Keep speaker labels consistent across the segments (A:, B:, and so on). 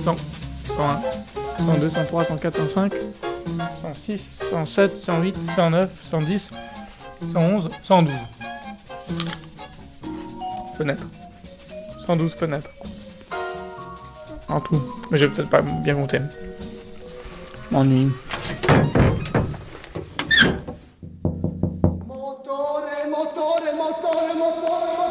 A: 100, 101, 102, 103, 104, 105, 106, 107, 108, 109, 110, 111, 112. Fenêtres. 112 fenêtres. En tout. Mais j'ai peut-être pas bien compté. M'ennuie.
B: Motore, motore, motore, motore,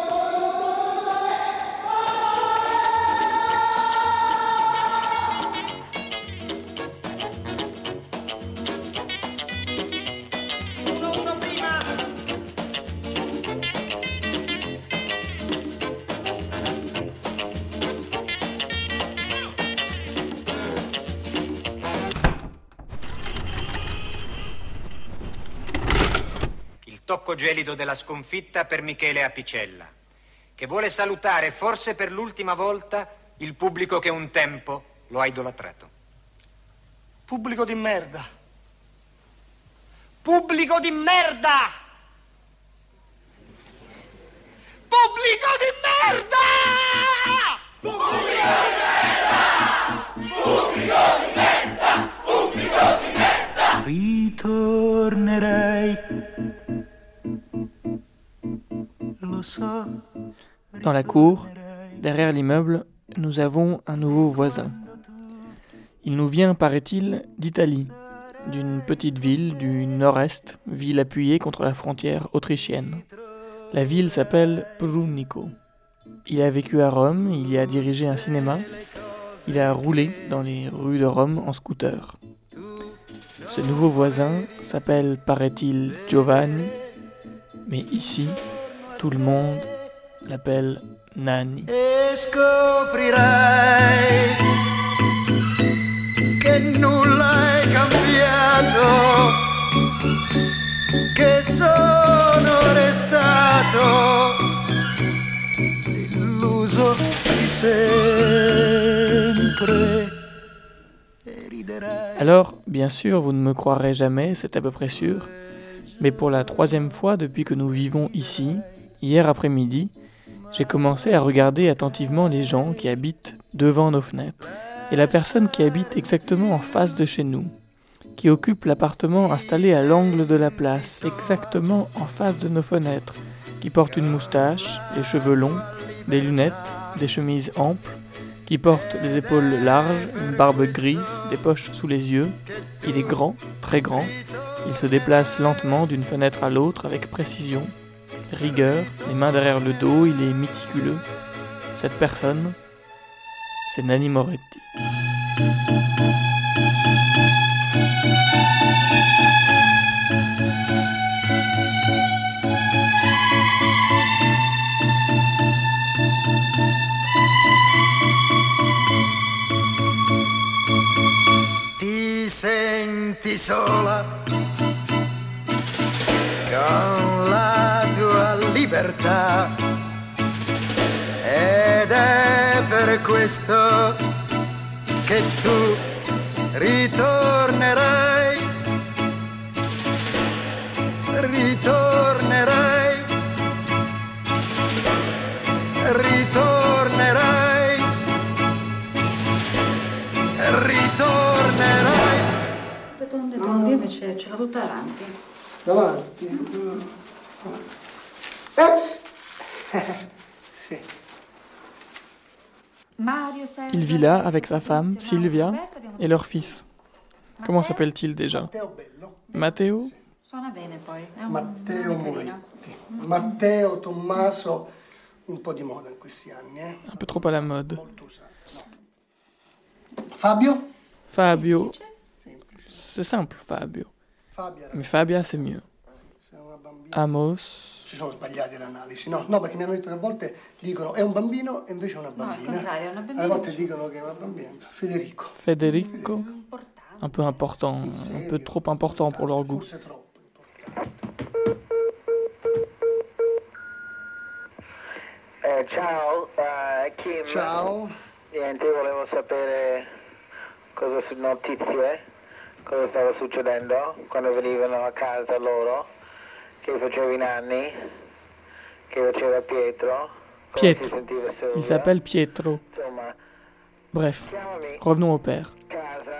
C: Tocco gelido della sconfitta per Michele Apicella, che vuole salutare forse per l'ultima volta il pubblico che un tempo lo ha idolatrato.
B: Pubblico di merda.
C: Pubblico di merda! Pubblico di merda!
A: Dans la cour, derrière l'immeuble, nous avons un nouveau voisin. Il nous vient, paraît-il, d'Italie, d'une petite ville du nord-est, ville appuyée contre la frontière autrichienne. La ville s'appelle Brunico. Il a vécu à Rome, il y a dirigé un cinéma, il a roulé dans les rues de Rome en scooter. Ce nouveau voisin s'appelle, paraît-il, Giovanni, mais ici, tout le monde l'appelle Nani.
D: E scoprirai che nulla è cambiato, che sono restato illuso di sempre? Riderai.
A: Alors, bien sûr, vous ne me croirez jamais, c'est à peu près sûr, mais pour la troisième fois depuis que nous vivons ici, hier après-midi, j'ai commencé à regarder attentivement les gens qui habitent devant nos fenêtres, et la personne qui habite exactement en face de chez nous, qui occupe l'appartement installé à l'angle de la place, exactement en face de nos fenêtres, qui porte une moustache, les cheveux longs, des lunettes, des chemises amples, qui porte les épaules larges, une barbe grise, des poches sous les yeux. Il est grand, très grand. Il se déplace lentement d'une fenêtre à l'autre avec précision, rigueur, les mains derrière le dos, il est méticuleux. Cette personne, c'est Nanni Moretti.
D: Libertà ed è per questo che tu ritornerai, ritornerai, ritornerai, ritornerai.
E: Tondo, io invece ce l'ho tutta davanti.
B: Davanti. Eh.
A: Il vit là avec sa femme, Silvia, et leur fils. Comment s'appelle-t-il déjà
B: Matteo.
A: Matteo.
B: Moretti. Matteo Tommaso, un po' di moda in questi anni, eh?
A: Un peu trop à la mode.
B: Fabio?
A: Fabio. C'est simple, Fabio. Mais Fabia, c'est mieux. Amos.
B: Si sono sbagliati l'analisi, no? No, perché mi hanno detto che a volte dicono è un bambino e invece è una
E: al
B: bambina.
E: contrario, è una bambina.
B: Alle volte dicono che è una bambina. Federico.
A: Federico. Un peu important, un peu trop important pour leur goût.
B: Forse troppo importante.
F: Eh, ciao, eh, Kim.
B: Ciao.
F: Niente, io volevo sapere cosa su notizie, cosa stava succedendo quando venivano a casa loro, che facevi Nanni, che faceva Pietro.
A: Pietro. Il s'appelle Pietro. Bref, revenons au père.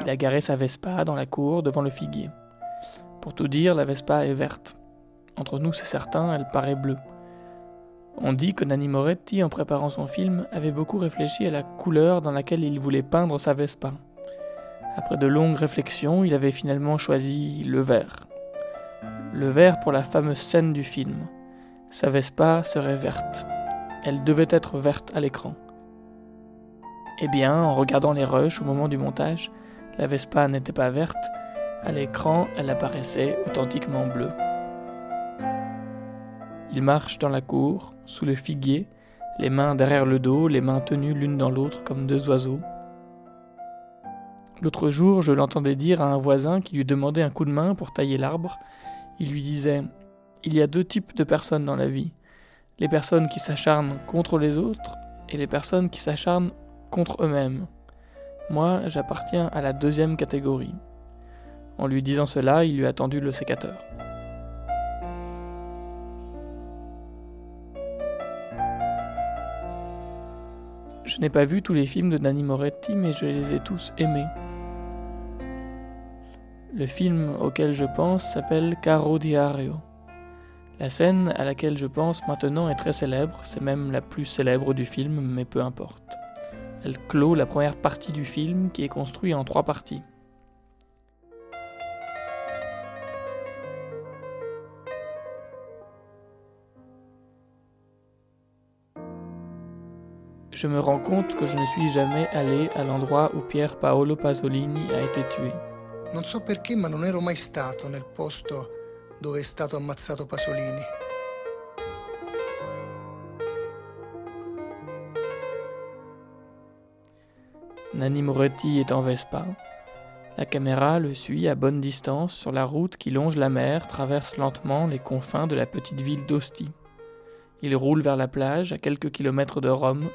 A: Il a garé sa Vespa dans la cour devant le figuier. Pour tout dire, la Vespa est verte. Entre nous, c'est certain, elle paraît bleue. On dit que Nanni Moretti, en préparant son film, avait beaucoup réfléchi à la couleur dans laquelle il voulait peindre sa Vespa. Après de longues réflexions, il avait finalement choisi le vert. Le vert pour la fameuse scène du film. Sa Vespa serait verte. Elle devait être verte à l'écran. Eh bien, en regardant les rushs au moment du montage, la Vespa n'était pas verte, à l'écran elle apparaissait authentiquement bleue. Il marche dans la cour, sous le figuier, les mains derrière le dos, les mains tenues l'une dans l'autre comme deux oiseaux. L'autre jour, je l'entendais dire à un voisin qui lui demandait un coup de main pour tailler l'arbre. Il lui disait Il y a deux types de personnes dans la vie. Les personnes qui s'acharnent contre les autres et les personnes qui s'acharnent contre eux-mêmes. Moi, j'appartiens à la deuxième catégorie. En lui disant cela, il lui a tendu le sécateur. Je n'ai pas vu tous les films de Nanni Moretti, mais je les ai tous aimés. Le film auquel je pense s'appelle Caro Diario. La scène à laquelle je pense maintenant est très célèbre, c'est même la plus célèbre du film, mais peu importe. Elle clôt la première partie du film qui est construit en trois parties. je me rends compte que je ne suis jamais allé à l'endroit où Pier Paolo Pasolini a été tué.
B: Non so perché, ma non ero mai stato nel posto dove è stato ammazzato Pasolini.
A: Nanni Moretti est en Vespa. La caméra le suit à bonne distance sur la route qui longe la mer, traverse lentement les confins de la petite ville d'Ostie. Il roule vers la plage à quelques kilomètres de Rome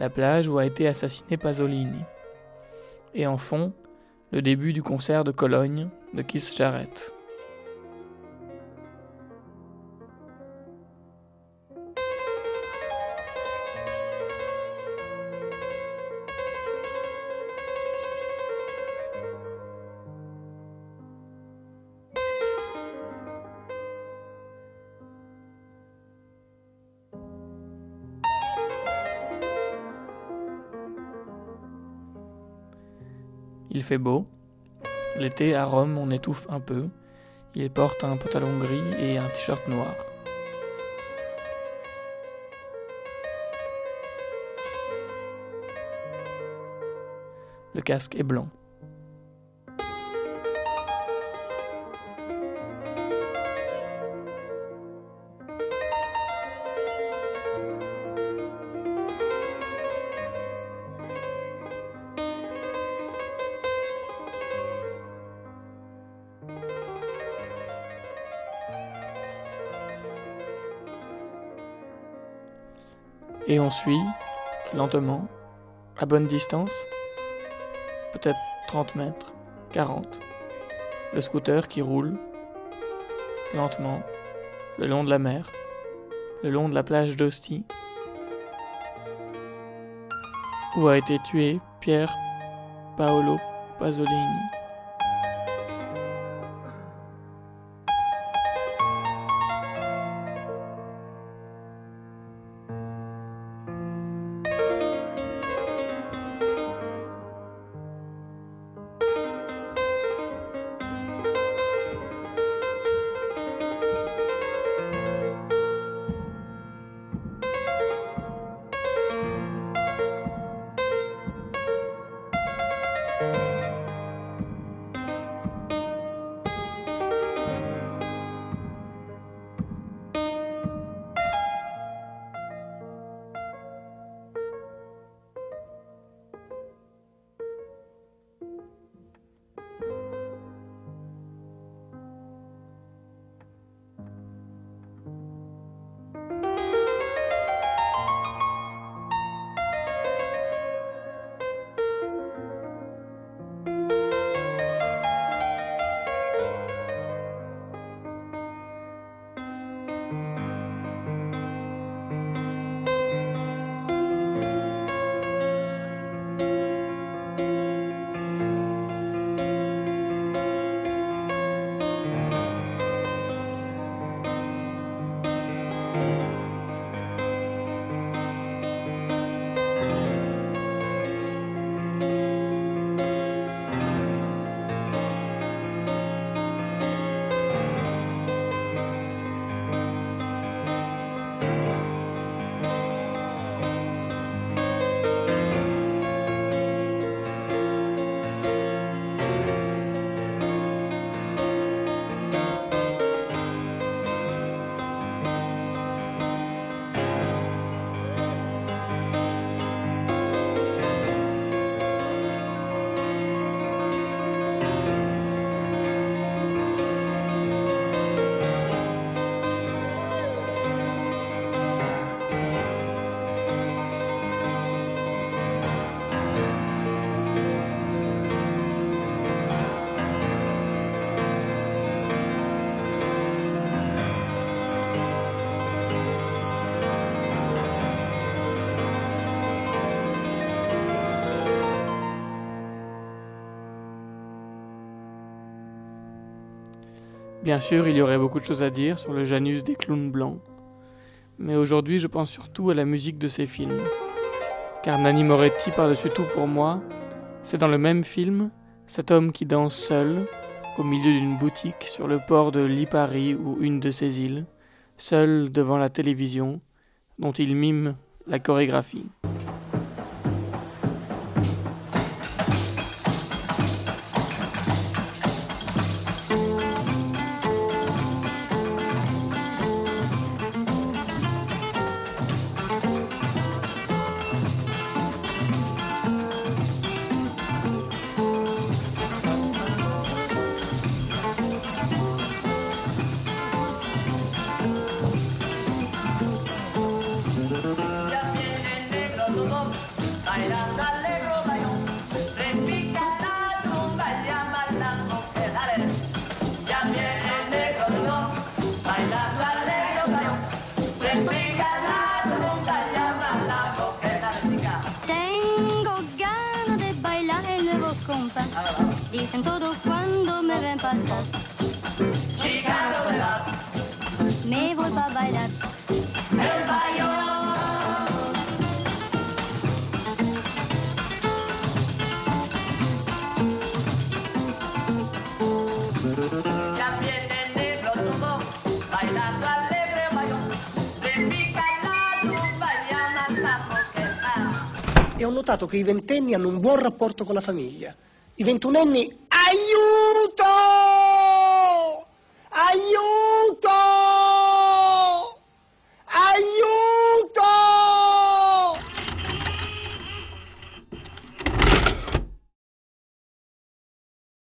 A: la plage où a été assassiné Pasolini. Et en fond, le début du concert de Cologne de Keith Jarrett. Il fait beau. L'été à Rome, on étouffe un peu. Il porte un pantalon gris et un t-shirt noir. Le casque est blanc. Et on suit, lentement, à bonne distance, peut-être 30 mètres, 40, le scooter qui roule, lentement, le long de la mer, le long de la plage d'Ostie, où a été tué Pierre Paolo Pasolini. Bien sûr, il y aurait beaucoup de choses à dire sur le Janus des clowns blancs. Mais aujourd'hui, je pense surtout à la musique de ces films. Car Nanni Moretti, par-dessus tout pour moi, c'est dans le même film cet homme qui danse seul, au milieu d'une boutique sur le port de Lipari ou une de ses îles, seul devant la télévision, dont il mime la chorégraphie.
G: Dicen todo cuando me ven pasar.
H: E ho notato che i ventenni hanno un buon rapporto con la famiglia. I ventunenni, aiuto!